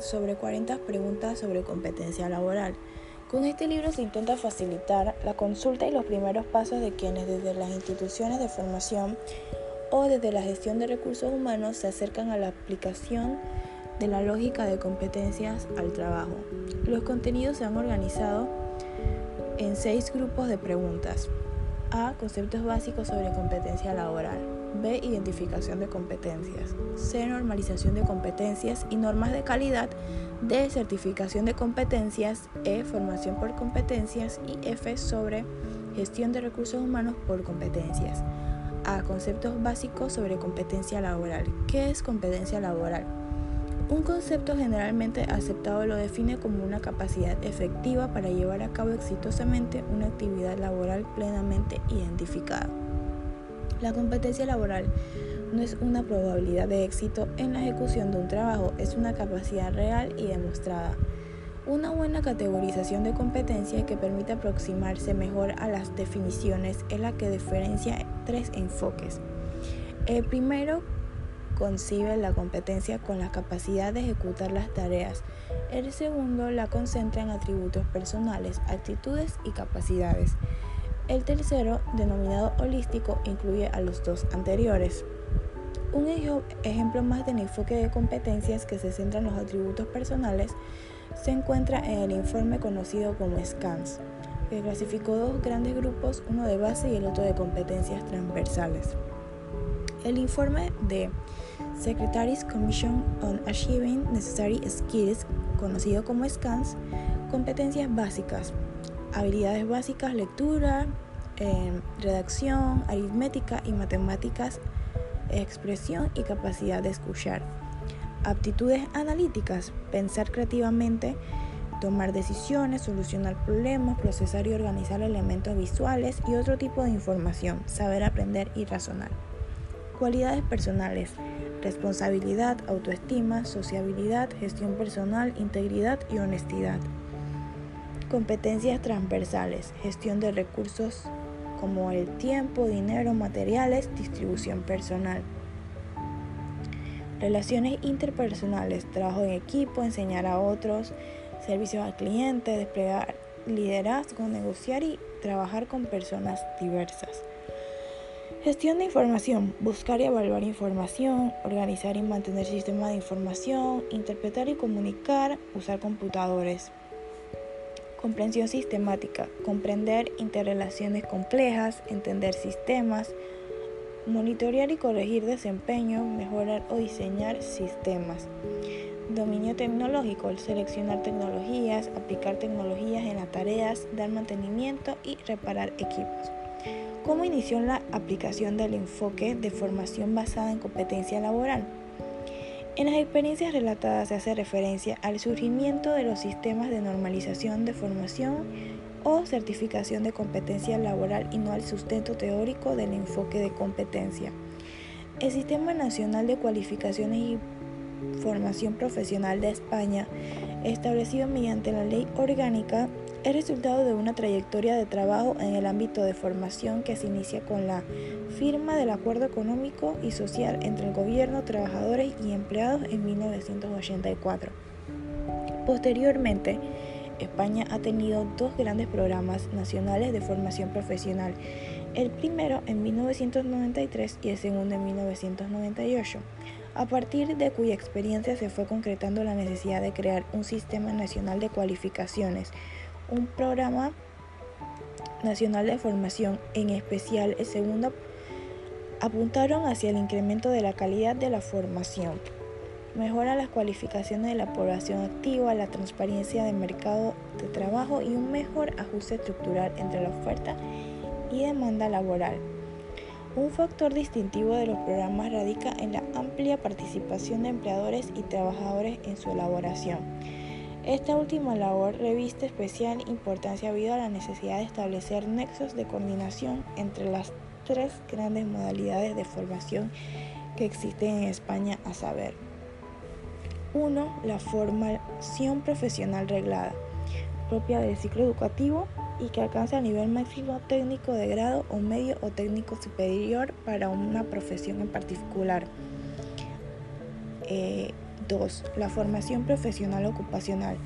sobre 40 preguntas sobre competencia laboral. Con este libro se intenta facilitar la consulta y los primeros pasos de quienes desde las instituciones de formación o desde la gestión de recursos humanos se acercan a la aplicación de la lógica de competencias al trabajo. Los contenidos se han organizado en seis grupos de preguntas. A. Conceptos básicos sobre competencia laboral. B. Identificación de competencias. C. Normalización de competencias y normas de calidad. D. Certificación de competencias. E. Formación por competencias. Y F. Sobre gestión de recursos humanos por competencias. A. Conceptos básicos sobre competencia laboral. ¿Qué es competencia laboral? Un concepto generalmente aceptado lo define como una capacidad efectiva para llevar a cabo exitosamente una actividad laboral plenamente identificada. La competencia laboral no es una probabilidad de éxito en la ejecución de un trabajo, es una capacidad real y demostrada. Una buena categorización de competencia que permite aproximarse mejor a las definiciones es la que diferencia tres enfoques. El primero concibe la competencia con la capacidad de ejecutar las tareas. El segundo la concentra en atributos personales, actitudes y capacidades. El tercero, denominado holístico, incluye a los dos anteriores. Un ejemplo más del enfoque de competencias que se centra en los atributos personales se encuentra en el informe conocido como SCANS, que clasificó dos grandes grupos, uno de base y el otro de competencias transversales. El informe de Secretary's Commission on Achieving Necessary Skills, conocido como SCANS, competencias básicas, habilidades básicas, lectura, eh, redacción, aritmética y matemáticas, expresión y capacidad de escuchar. Aptitudes analíticas, pensar creativamente, tomar decisiones, solucionar problemas, procesar y organizar elementos visuales y otro tipo de información, saber aprender y razonar. Cualidades personales, responsabilidad, autoestima, sociabilidad, gestión personal, integridad y honestidad. Competencias transversales, gestión de recursos como el tiempo, dinero, materiales, distribución personal. Relaciones interpersonales, trabajo en equipo, enseñar a otros, servicios al cliente, desplegar liderazgo, negociar y trabajar con personas diversas. Gestión de información, buscar y evaluar información, organizar y mantener sistemas de información, interpretar y comunicar, usar computadores. Comprensión sistemática, comprender interrelaciones complejas, entender sistemas, monitorear y corregir desempeño, mejorar o diseñar sistemas. Dominio tecnológico, seleccionar tecnologías, aplicar tecnologías en las tareas, dar mantenimiento y reparar equipos. ¿Cómo inició la aplicación del enfoque de formación basada en competencia laboral? En las experiencias relatadas se hace referencia al surgimiento de los sistemas de normalización de formación o certificación de competencia laboral y no al sustento teórico del enfoque de competencia. El Sistema Nacional de Cualificaciones y Formación Profesional de España, establecido mediante la Ley Orgánica es resultado de una trayectoria de trabajo en el ámbito de formación que se inicia con la firma del Acuerdo Económico y Social entre el gobierno, trabajadores y empleados en 1984. Posteriormente, España ha tenido dos grandes programas nacionales de formación profesional, el primero en 1993 y el segundo en 1998, a partir de cuya experiencia se fue concretando la necesidad de crear un sistema nacional de cualificaciones un programa nacional de formación, en especial el segundo, apuntaron hacia el incremento de la calidad de la formación, mejora las cualificaciones de la población activa, la transparencia del mercado de trabajo y un mejor ajuste estructural entre la oferta y demanda laboral. Un factor distintivo de los programas radica en la amplia participación de empleadores y trabajadores en su elaboración esta última labor reviste especial importancia debido a la necesidad de establecer nexos de coordinación entre las tres grandes modalidades de formación que existen en España, a saber, 1. La formación profesional reglada, propia del ciclo educativo y que alcanza el nivel máximo técnico de grado o medio o técnico superior para una profesión en particular. Eh, 2. La formación profesional ocupacional,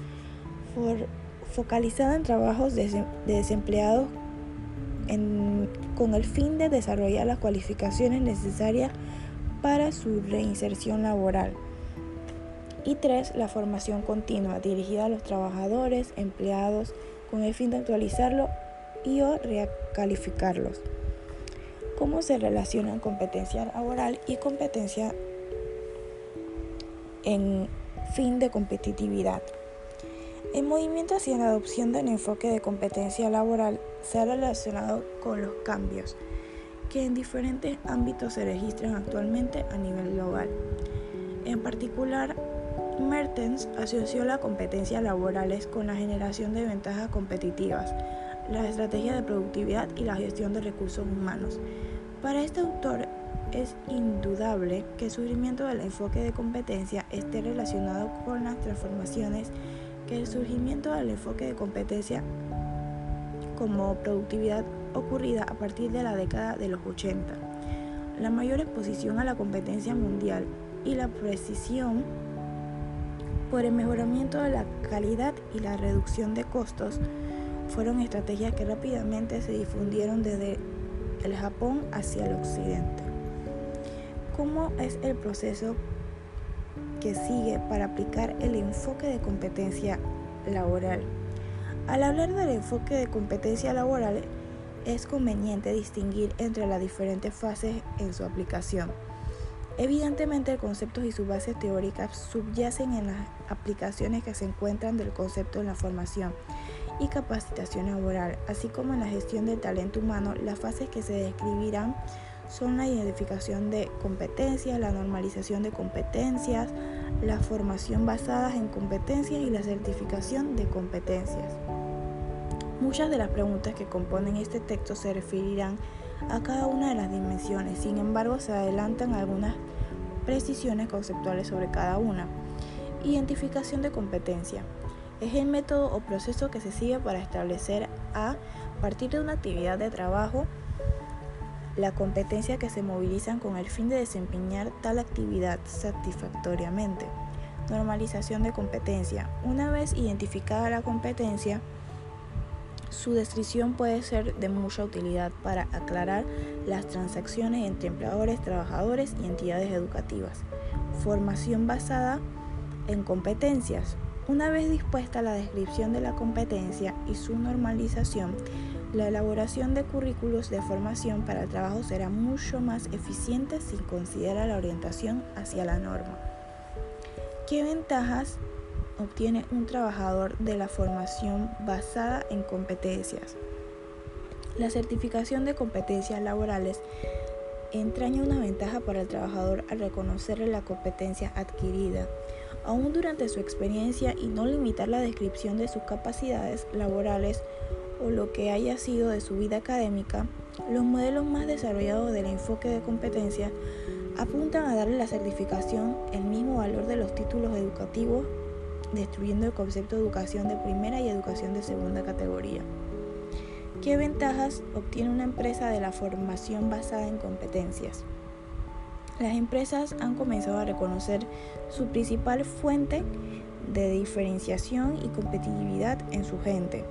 focalizada en trabajos de, desempleados con el fin de desarrollar las cualificaciones necesarias para su reinserción laboral. Y 3. La formación continua, dirigida a los trabajadores, empleados, con el fin de actualizarlo y o recalificarlos. ¿Cómo se relacionan competencia laboral y competencia en fin de competitividad? El movimiento hacia la adopción del enfoque de competencia laboral se ha relacionado con los cambios que en diferentes ámbitos se registran actualmente a nivel global. En particular, Mertens asoció la competencia laborales con la generación de ventajas competitivas, la estrategia de productividad y la gestión de recursos humanos. Para este autor es indudable que el surgimiento del enfoque de competencia esté relacionado con las transformaciones el surgimiento del enfoque de competencia como productividad ocurrida a partir de la década de los 80. La mayor exposición a la competencia mundial y la precisión por el mejoramiento de la calidad y la reducción de costos fueron estrategias que rápidamente se difundieron desde el Japón hacia el occidente. ¿Cómo es el proceso que sigue para aplicar el enfoque de competencia laboral? Al hablar del enfoque de competencia laboral, es conveniente distinguir entre las diferentes fases en su aplicación. Evidentemente, el concepto y sus bases teóricas subyacen en las aplicaciones que se encuentran del concepto en la formación y capacitación laboral, así como en la gestión del talento humano. Las fases que se describirán son la identificación de competencias, la normalización de competencias, la formación basada en competencias y la certificación de competencias. Muchas de las preguntas que componen este texto se referirán a cada una de las dimensiones, sin embargo se adelantan algunas precisiones conceptuales sobre cada una. Identificación de competencia. Es el método o proceso que se sigue para establecer a partir de una actividad de trabajo la competencia que se movilizan con el fin de desempeñar tal actividad satisfactoriamente. Normalización de competencia. Una vez identificada la competencia, su descripción puede ser de mucha utilidad para aclarar las transacciones entre empleadores, trabajadores y entidades educativas. Formación basada en competencias. Una vez dispuesta la descripción de la competencia y su normalización, la elaboración de currículos de formación para el trabajo será mucho más eficiente si considera la orientación hacia la norma. ¿Qué ventajas obtiene un trabajador de la formación basada en competencias. La certificación de competencias laborales entraña una ventaja para el trabajador al reconocerle la competencia adquirida, aún durante su experiencia y no limitar la descripción de sus capacidades laborales o lo que haya sido de su vida académica, los modelos más desarrollados del enfoque de competencia apuntan a darle la certificación el mismo valor de los títulos educativos destruyendo el concepto de educación de primera y educación de segunda categoría. ¿Qué ventajas obtiene una empresa de la formación basada en competencias? Las empresas han comenzado a reconocer su principal fuente de diferenciación y competitividad en su gente.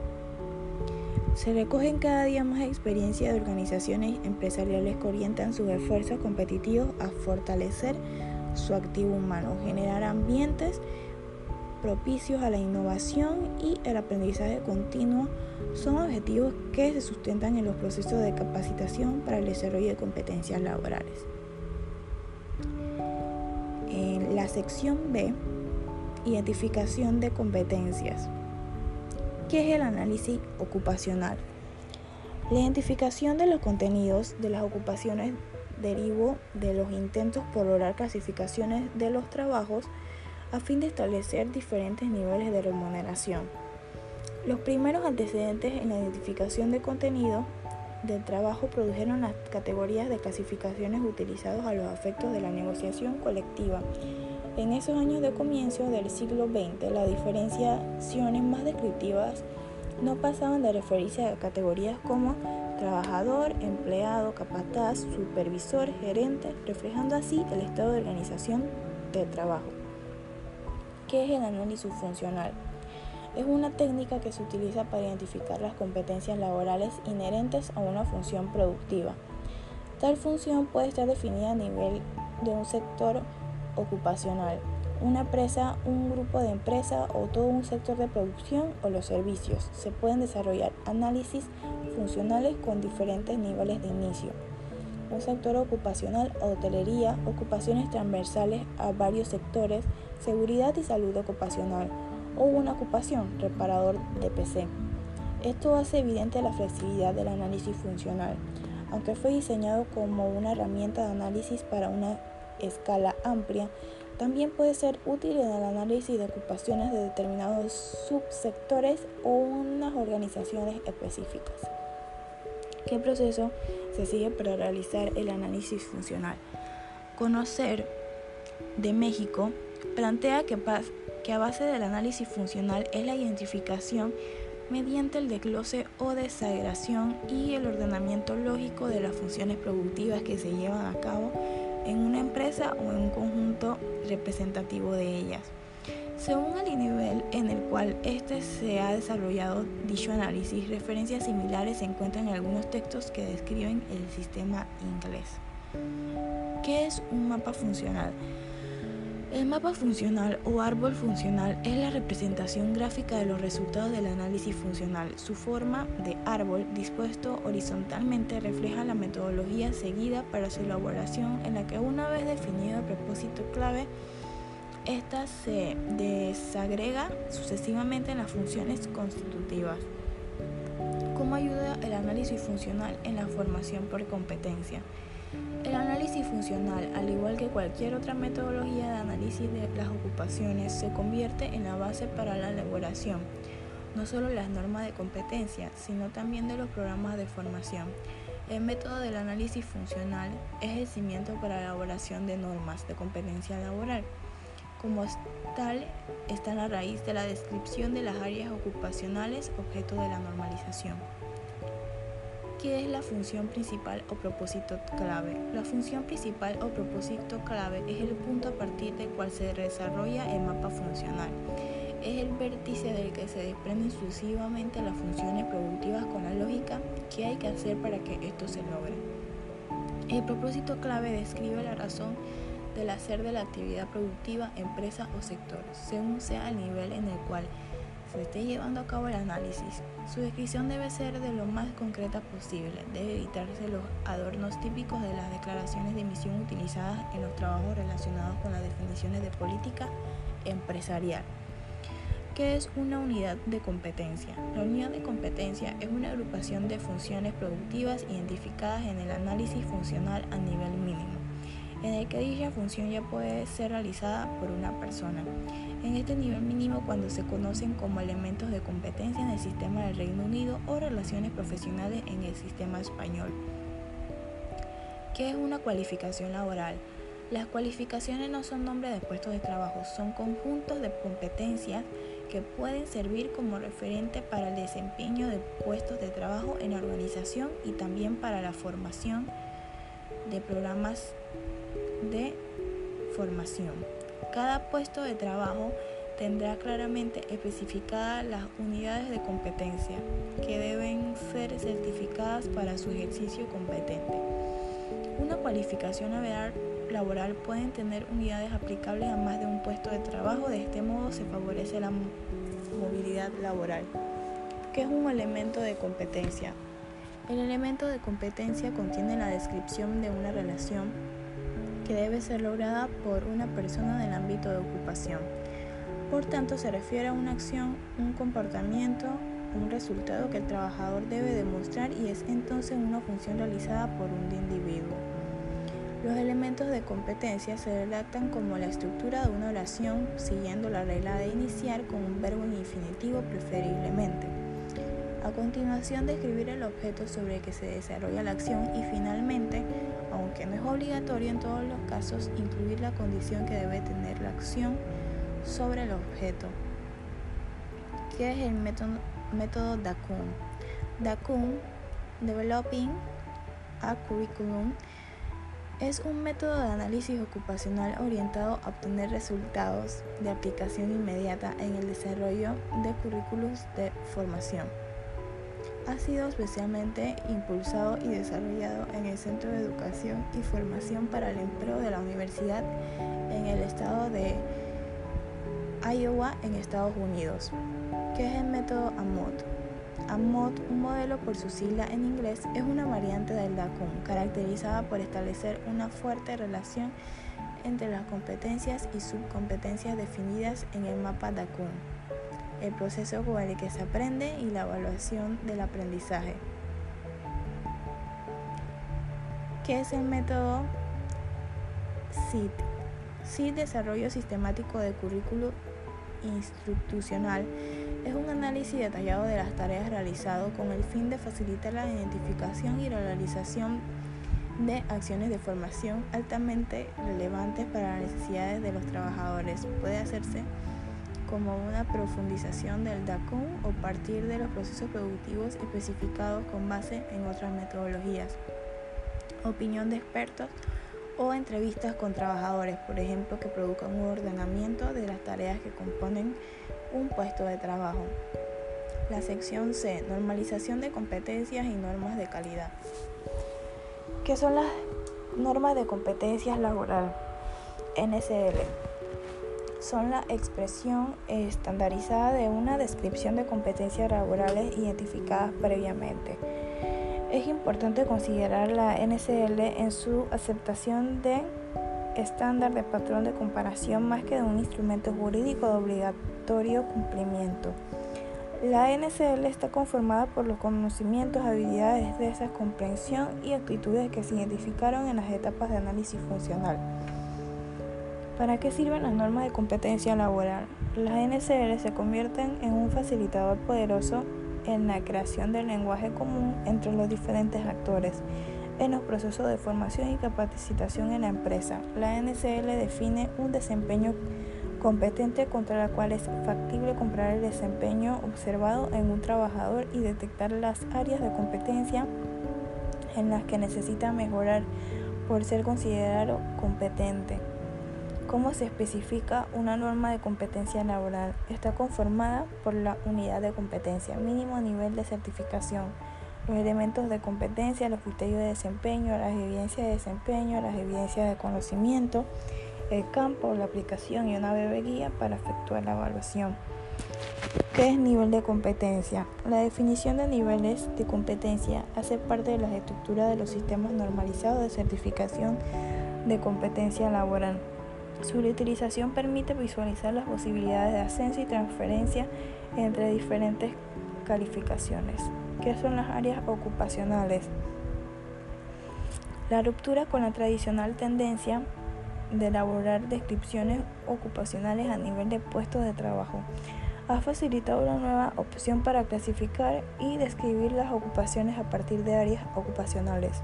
Se recogen cada día más experiencias de organizaciones empresariales que orientan sus esfuerzos competitivos a fortalecer su activo humano, generar ambientes propicios a la innovación y el aprendizaje continuo son objetivos que se sustentan en los procesos de capacitación para el desarrollo de competencias laborales. En la sección B, identificación de competencias. ¿Qué es el análisis ocupacional? La identificación de los contenidos de las ocupaciones derivo de los intentos por lograr clasificaciones de los trabajos a fin de establecer diferentes niveles de remuneración. Los primeros antecedentes en la identificación de contenido del trabajo produjeron las categorías de clasificaciones utilizadas a los efectos de la negociación colectiva. En esos años de comienzo del siglo XX, las diferenciaciones más descriptivas no pasaban de referirse a categorías como trabajador, empleado, capataz, supervisor, gerente, reflejando así el estado de organización del trabajo. ¿Qué es el análisis funcional? Es una técnica que se utiliza para identificar las competencias laborales inherentes a una función productiva. Tal función puede estar definida a nivel de un sector ocupacional, una empresa, un grupo de empresas o todo un sector de producción o los servicios. Se pueden desarrollar análisis funcionales con diferentes niveles de inicio. Un sector ocupacional, hotelería, ocupaciones transversales a varios sectores, seguridad y salud ocupacional o una ocupación, reparador de PC. Esto hace evidente la flexibilidad del análisis funcional, aunque fue diseñado como una herramienta de análisis para una escala amplia, también puede ser útil en el análisis de ocupaciones de determinados subsectores o unas organizaciones específicas. ¿Qué proceso se sigue para realizar el análisis funcional? Conocer de México plantea que, a base del análisis funcional es la identificación mediante el desglose o desagregación y el ordenamiento lógico de las funciones productivas que se llevan a cabo en una empresa o en un conjunto representativo de ellas. Según el nivel en el cual este se ha desarrollado dicho análisis, referencias similares se encuentran en algunos textos que describen el sistema inglés. ¿Qué es un mapa funcional? El mapa funcional o árbol funcional es la representación gráfica de los resultados del análisis funcional. Su forma de árbol dispuesto horizontalmente refleja la metodología seguida para su elaboración en la que una vez definido el propósito clave, esta se desagrega sucesivamente en las funciones constitutivas. ¿Cómo ayuda el análisis funcional en la formación por competencia? El análisis funcional, al igual que cualquier otra metodología de análisis de las ocupaciones, se convierte en la base para la elaboración, no solo las normas de competencia, sino también de los programas de formación. El método del análisis funcional es el cimiento para la elaboración de normas de competencia laboral. Como tal, está en la raíz de la descripción de las áreas ocupacionales objeto de la normalización. ¿Qué es la función principal o propósito clave? La función principal o propósito clave es el punto a partir del cual se desarrolla el mapa funcional. Es el vértice del que se desprenden exclusivamente las funciones productivas con la lógica que hay que hacer para que esto se logre. El propósito clave describe la razón del hacer de la actividad productiva, empresa o sector, según sea el nivel en el cual se esté llevando a cabo el análisis. Su descripción debe ser de lo más concreta posible. Debe evitarse los adornos típicos de las declaraciones de emisión utilizadas en los trabajos relacionados con las definiciones de política empresarial. ¿Qué es una unidad de competencia? La unidad de competencia es una agrupación de funciones productivas identificadas en el análisis funcional a nivel mínimo en el que dicha función ya puede ser realizada por una persona. En este nivel mínimo cuando se conocen como elementos de competencia en el sistema del Reino Unido o relaciones profesionales en el sistema español. ¿Qué es una cualificación laboral? Las cualificaciones no son nombres de puestos de trabajo, son conjuntos de competencias que pueden servir como referente para el desempeño de puestos de trabajo en la organización y también para la formación de programas de formación. Cada puesto de trabajo tendrá claramente especificadas las unidades de competencia que deben ser certificadas para su ejercicio competente. Una cualificación laboral puede tener unidades aplicables a más de un puesto de trabajo, de este modo se favorece la movilidad laboral. ¿Qué es un elemento de competencia? El elemento de competencia contiene la descripción de una relación que debe ser lograda por una persona en el ámbito de ocupación. Por tanto, se refiere a una acción, un comportamiento, un resultado que el trabajador debe demostrar y es entonces una función realizada por un individuo. Los elementos de competencia se redactan como la estructura de una oración siguiendo la regla de iniciar con un verbo en infinitivo preferiblemente. A continuación describir el objeto sobre el que se desarrolla la acción y finalmente aunque no es obligatorio en todos los casos incluir la condición que debe tener la acción sobre el objeto. ¿Qué es el método, método DACUN? DACUN, Developing a Curriculum, Es un método de análisis ocupacional orientado a obtener resultados de aplicación inmediata en el desarrollo de currículos de formación. Ha sido especialmente impulsado y desarrollado en el Centro de Educación y Formación para el Empleo de la Universidad en el estado de Iowa en Estados Unidos, que es el método AMOT. AMOT, un modelo por su sigla en inglés, es una variante del DACUM, caracterizada por establecer una fuerte relación entre las competencias y subcompetencias definidas en el mapa DACUM, el proceso con el que se aprende y la evaluación del aprendizaje. ¿Qué es el método SIT? SIT, Desarrollo Sistemático de Currículo Institucional es un análisis detallado de las tareas realizadas con el fin de facilitar la identificación y la realización de acciones de formación altamente relevantes para las necesidades de los trabajadores. Puede hacerse como una profundización del DACUM o partir de los procesos productivos especificados con base en otras metodologías. Opinión de expertos o entrevistas con trabajadores, por ejemplo, que produzcan un ordenamiento de las tareas que componen un puesto de trabajo. La sección C, normalización de competencias y normas de calidad. ¿Qué son las normas de competencias laboral? NSL. Son la expresión estandarizada de una descripción de competencias laborales identificadas previamente. Es importante considerar la NSL en su aceptación de estándar de patrón de comparación más que de un instrumento jurídico de obligatorio cumplimiento. La NCL está conformada por los conocimientos, habilidades, destrezas, comprensión y actitudes que se identificaron en las etapas de análisis funcional. ¿Para qué sirven las normas de competencia laboral? Las NCL se convierten en un facilitador poderoso en la creación del lenguaje común entre los diferentes actores en los procesos de formación y capacitación en la empresa. La NCL define un desempeño competente contra la cual es factible comparar el desempeño observado en un trabajador y detectar las áreas de competencia en las que necesita mejorar por ser considerado competente. ¿Cómo se especifica una norma de competencia laboral? Está conformada por la unidad de competencia, mínimo nivel de certificación los elementos de competencia, los criterios de desempeño, las evidencias de desempeño, las evidencias de conocimiento, el campo, la aplicación y una breve guía para efectuar la evaluación. ¿Qué es nivel de competencia? La definición de niveles de competencia hace parte de la estructura de los sistemas normalizados de certificación de competencia laboral. Su utilización permite visualizar las posibilidades de ascenso y transferencia entre diferentes calificaciones. ¿Qué son las áreas ocupacionales? La ruptura con la tradicional tendencia de elaborar descripciones ocupacionales a nivel de puestos de trabajo ha facilitado una nueva opción para clasificar y describir las ocupaciones a partir de áreas ocupacionales.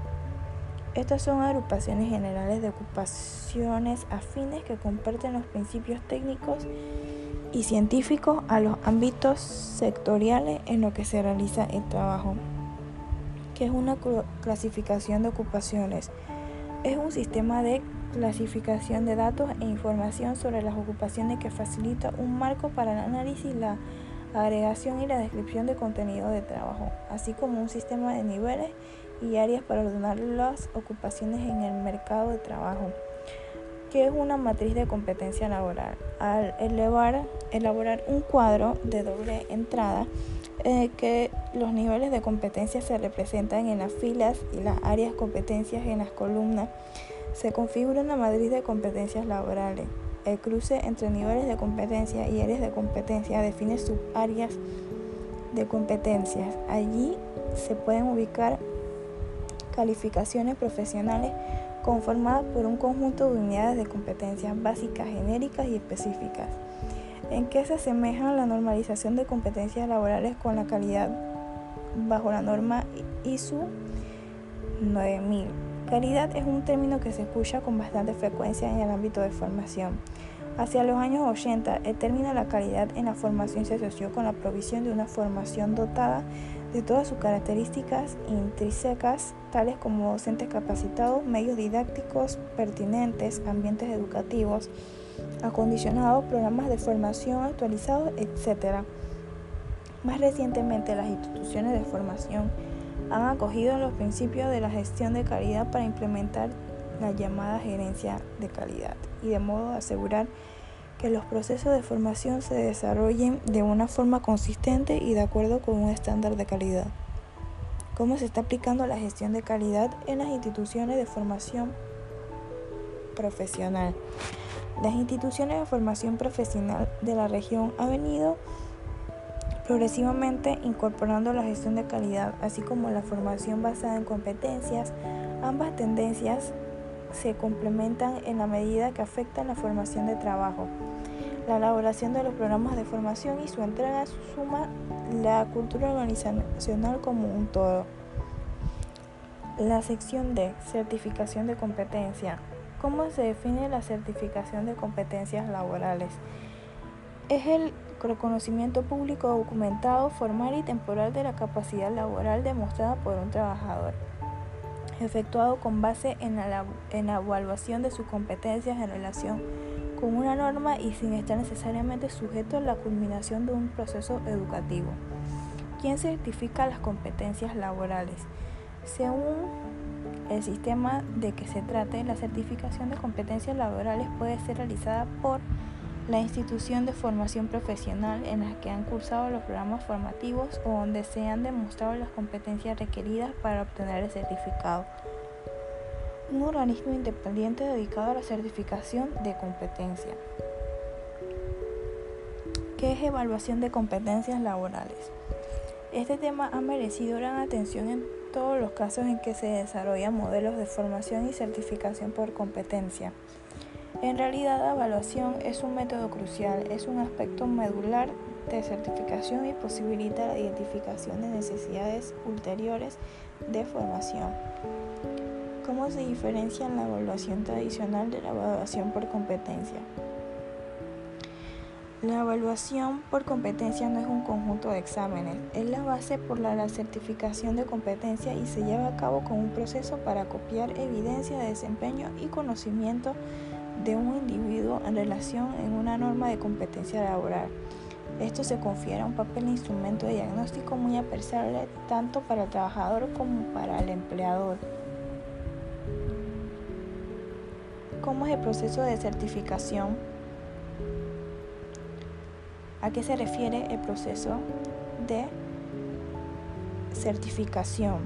Estas son agrupaciones generales de ocupaciones afines que comparten los principios técnicos y científicos a los ámbitos sectoriales en los que se realiza el trabajo. ¿Qué es una clasificación de ocupaciones? Es un sistema de clasificación de datos e información sobre las ocupaciones que facilita un marco para el análisis, la agregación y la descripción de contenido de trabajo, así como un sistema de niveles y áreas para ordenar las ocupaciones en el mercado de trabajo. ¿Qué es una matriz de competencia laboral? Al elevar, elaborar un cuadro de doble entrada en que los niveles de competencia se representan en las filas y las áreas competencias en las columnas, se configura una matriz de competencias laborales. El cruce entre niveles de competencia y áreas de competencia define subáreas de competencias. Allí se pueden ubicar calificaciones profesionales conformadas por un conjunto de unidades de competencias básicas, genéricas y específicas. ¿En qué se asemeja la normalización de competencias laborales con la calidad bajo la norma ISO 9000? Calidad es un término que se escucha con bastante frecuencia en el ámbito de formación. Hacia los años 80, el término la calidad en la formación se asoció con la provisión de una formación dotada de todas sus características intrínsecas, tales como docentes capacitados, medios didácticos pertinentes, ambientes educativos, acondicionados, programas de formación actualizados, etc. Más recientemente, las instituciones de formación han acogido los principios de la gestión de calidad para implementar la llamada gerencia de calidad y de modo de asegurar que los procesos de formación se desarrollen de una forma consistente y de acuerdo con un estándar de calidad. ¿Cómo se está aplicando la gestión de calidad en las instituciones de formación profesional? Las instituciones de formación profesional de la región han venido progresivamente incorporando la gestión de calidad, así como la formación basada en competencias. Ambas tendencias se complementan en la medida que afectan la formación de trabajo, la elaboración de los programas de formación y su entrega suma la cultura organizacional como un todo. La sección de certificación de competencia. ¿Cómo se define la certificación de competencias laborales? Es el reconocimiento público documentado, formal y temporal de la capacidad laboral demostrada por un trabajador efectuado con base en la, evaluación de sus competencias en relación con una norma y sin estar necesariamente sujeto a la culminación de un proceso educativo. ¿Quién certifica las competencias laborales? Según el sistema de que se trate, la certificación de competencias laborales puede ser realizada por la institución de formación profesional en la que han cursado los programas formativos o donde se han demostrado las competencias requeridas para obtener el certificado. Un organismo independiente dedicado a la certificación de competencia. ¿Qué es evaluación de competencias laborales? Este tema ha merecido gran atención en todos los casos en que se desarrollan modelos de formación y certificación por competencia. En realidad, la evaluación es un método crucial, es un aspecto medular de certificación y posibilita la identificación de necesidades ulteriores de formación. ¿Cómo se diferencia la evaluación tradicional de la evaluación por competencia? La evaluación por competencia no es un conjunto de exámenes, es la base por la, certificación de competencia y se lleva a cabo con un proceso para copiar evidencia de desempeño y conocimiento de un individuo en relación en una norma de competencia laboral. Esto se confiere un papel instrumento de diagnóstico muy apreciable tanto para el trabajador como para el empleador. ¿Cómo es el proceso de certificación? ¿A qué se refiere el proceso de certificación?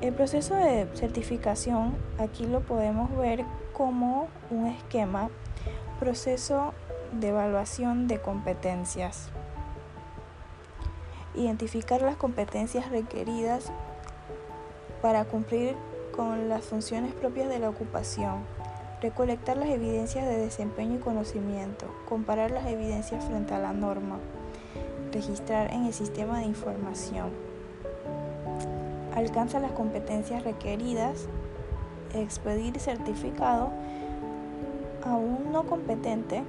El proceso de certificación aquí lo podemos ver como un esquema, proceso de evaluación de competencias. Identificar las competencias requeridas para cumplir con las funciones propias de la ocupación. Recolectar las evidencias de desempeño y conocimiento. Comparar las evidencias frente a la norma. Registrar en el sistema de información. Alcanza las competencias requeridas expedir certificado a un no competente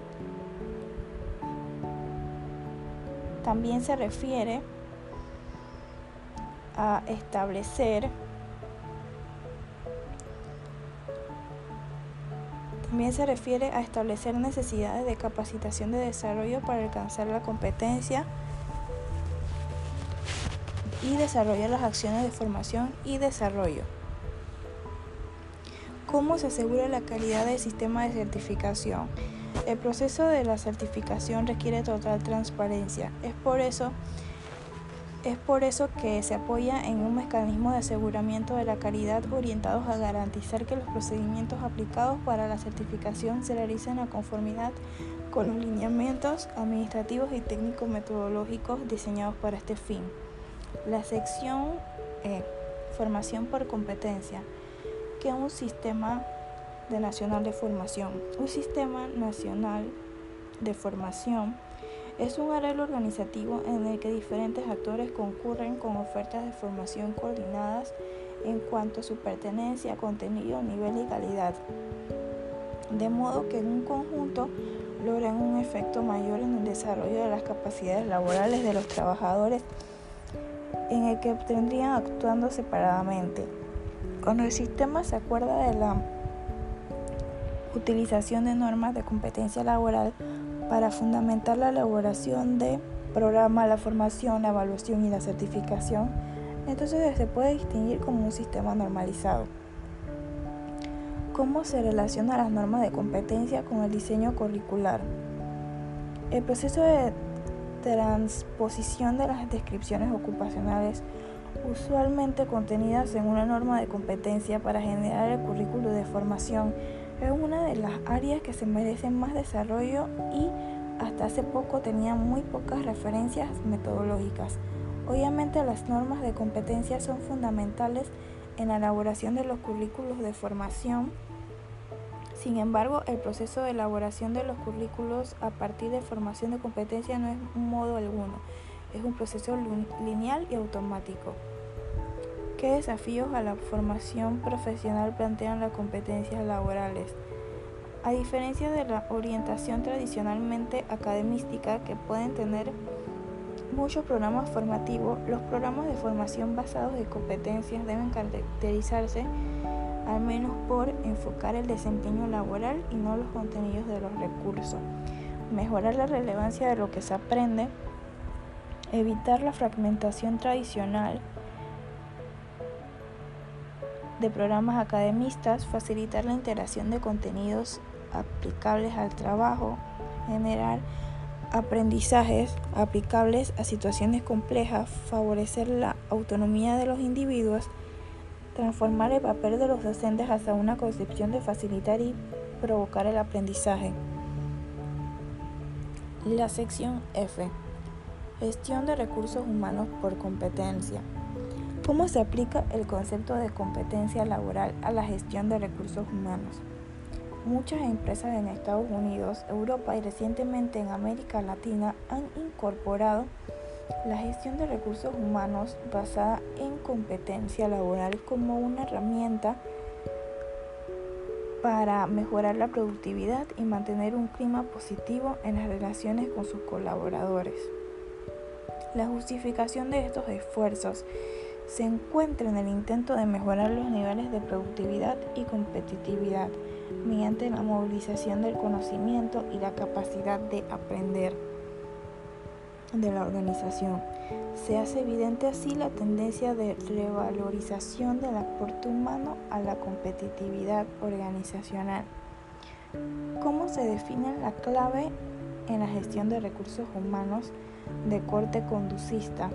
también se refiere a establecer También se refiere a establecer necesidades de capacitación de desarrollo para alcanzar la competencia y desarrollar las acciones de formación y desarrollo. ¿Cómo se asegura la calidad del sistema de certificación? El proceso de la certificación requiere total transparencia. Es por eso es por eso que se apoya en un mecanismo de aseguramiento de la calidad orientados a garantizar que los procedimientos aplicados para la certificación se realicen a conformidad con los lineamientos administrativos y técnicos metodológicos diseñados para este fin. La sección E, formación por competencia que un sistema de nacional de formación. Un sistema nacional de formación es un arreglo organizativo en el que diferentes actores concurren con ofertas de formación coordinadas en cuanto a su pertenencia, contenido, nivel y calidad, de modo que en un conjunto logran un efecto mayor en el desarrollo de las capacidades laborales de los trabajadores en el que tendrían actuando separadamente. Cuando el sistema se acuerda de la utilización de normas de competencia laboral para fundamentar la elaboración de programa, la formación, la evaluación y la certificación, entonces se puede distinguir como un sistema normalizado. ¿Cómo se relaciona las normas de competencia con el diseño curricular? El proceso de transposición de las descripciones ocupacionales usualmente contenidas en una norma de competencia para generar el currículo de formación es una de las áreas que se merecen más desarrollo y hasta hace poco tenía muy pocas referencias metodológicas. Obviamente las normas de competencia son fundamentales en la elaboración de los currículos de formación. Sin embargo, el proceso de elaboración de los currículos a partir de formación de competencia no es un modo alguno, es un proceso lineal y automático. ¿Qué desafíos a la formación profesional plantean las competencias laborales? A diferencia de la orientación tradicionalmente academística que pueden tener muchos programas formativos, los programas de formación basados en competencias deben caracterizarse al menos por enfocar el desempeño laboral y no los contenidos de los recursos, mejorar la relevancia de lo que se aprende, evitar la fragmentación tradicional, de programas academistas, facilitar la integración de contenidos aplicables al trabajo, generar aprendizajes aplicables a situaciones complejas, favorecer la autonomía de los individuos, transformar el papel de los docentes hasta una concepción de facilitar y provocar el aprendizaje. La sección F. Gestión de recursos humanos por competencia. ¿Cómo se aplica el concepto de competencia laboral a la gestión de recursos humanos? Muchas empresas en Estados Unidos, Europa y recientemente en América Latina han incorporado la gestión de recursos humanos basada en competencia laboral como una herramienta para mejorar la productividad y mantener un clima positivo en las relaciones con sus colaboradores. La justificación de estos esfuerzos se encuentra en el intento de mejorar los niveles de productividad y competitividad mediante la movilización del conocimiento y la capacidad de aprender de la organización. Se hace evidente así la tendencia de revalorización del aporte humano a la competitividad organizacional. ¿Cómo se define la clave en la gestión de recursos humanos de corte conducista?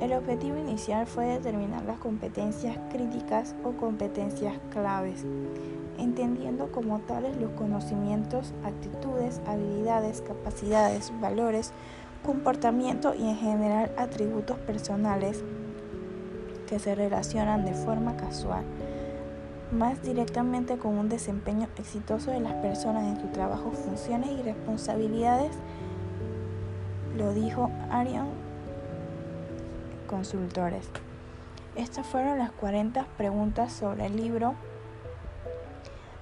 El objetivo inicial fue determinar las competencias críticas o competencias claves, entendiendo como tales los conocimientos, actitudes, habilidades, capacidades, valores, comportamiento y en general atributos personales que se relacionan de forma casual más directamente con un desempeño exitoso de las personas en su trabajo, funciones y responsabilidades, lo dijo Arian consultores. Estas fueron las 40 preguntas sobre el libro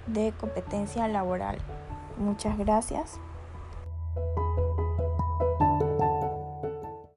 de competencia laboral. Muchas gracias.